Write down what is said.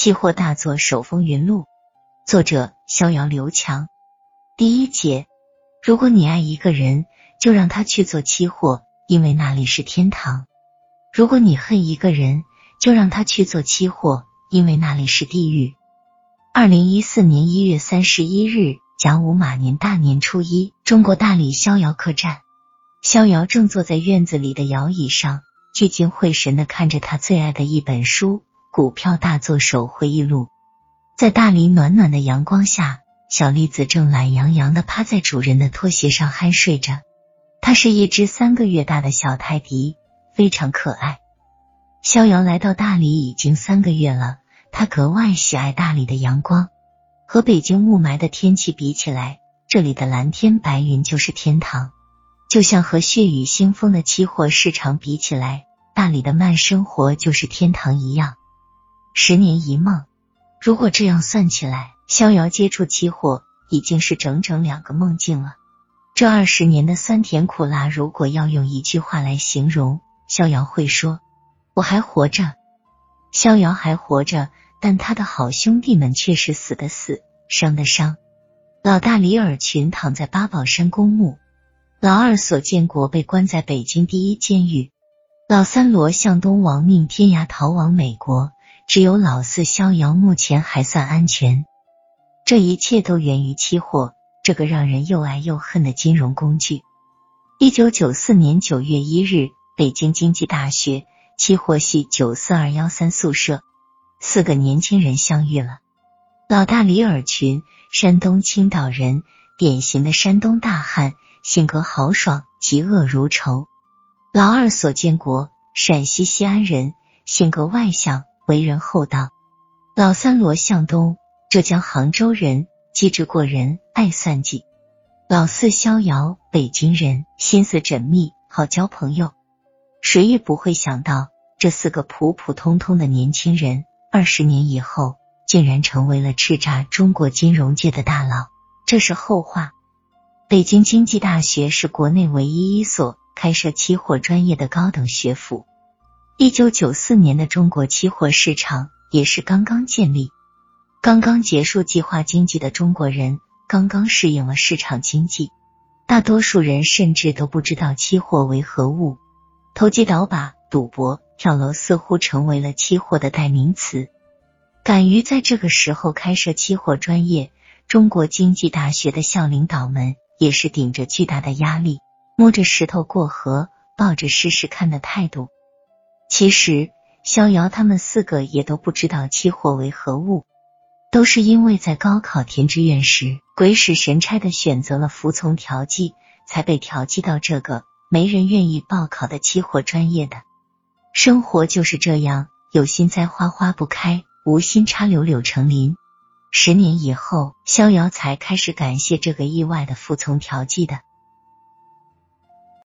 期货大作手风云录，作者逍遥刘强。第一节，如果你爱一个人，就让他去做期货，因为那里是天堂；如果你恨一个人，就让他去做期货，因为那里是地狱。二零一四年一月三十一日，甲午马年大年初一，中国大理逍遥客栈，逍遥正坐在院子里的摇椅上，聚精会神的看着他最爱的一本书。股票大作手回忆录，在大理暖暖的阳光下，小栗子正懒洋洋的趴在主人的拖鞋上酣睡着。它是一只三个月大的小泰迪，非常可爱。逍遥来到大理已经三个月了，他格外喜爱大理的阳光。和北京雾霾的天气比起来，这里的蓝天白云就是天堂。就像和血雨腥风的期货市场比起来，大理的慢生活就是天堂一样。十年一梦，如果这样算起来，逍遥接触期货已经是整整两个梦境了。这二十年的酸甜苦辣，如果要用一句话来形容，逍遥会说：“我还活着。”逍遥还活着，但他的好兄弟们却是死的死，伤的伤。老大李尔群躺在八宝山公墓，老二索建国被关在北京第一监狱，老三罗向东亡命天涯逃往美国。只有老四逍遥目前还算安全，这一切都源于期货这个让人又爱又恨的金融工具。一九九四年九月一日，北京经济大学期货系九四二幺三宿舍，四个年轻人相遇了。老大李尔群，山东青岛人，典型的山东大汉，性格豪爽，嫉恶如仇。老二索建国，陕西西安人，性格外向。为人厚道，老三罗向东，浙江杭州人，机智过人，爱算计。老四逍遥，北京人，心思缜密，好交朋友。谁也不会想到，这四个普普通通的年轻人，二十年以后，竟然成为了叱咤中国金融界的大佬。这是后话。北京经济大学是国内唯一一所开设期货专业的高等学府。一九九四年的中国期货市场也是刚刚建立，刚刚结束计划经济的中国人刚刚适应了市场经济，大多数人甚至都不知道期货为何物，投机倒把、赌博、跳楼似乎成为了期货的代名词。敢于在这个时候开设期货专业，中国经济大学的校领导们也是顶着巨大的压力，摸着石头过河，抱着试试看的态度。其实，逍遥他们四个也都不知道期货为何物，都是因为在高考填志愿时鬼使神差的选择了服从调剂，才被调剂到这个没人愿意报考的期货专业的。生活就是这样，有心栽花花不开，无心插柳柳成林。十年以后，逍遥才开始感谢这个意外的服从调剂的。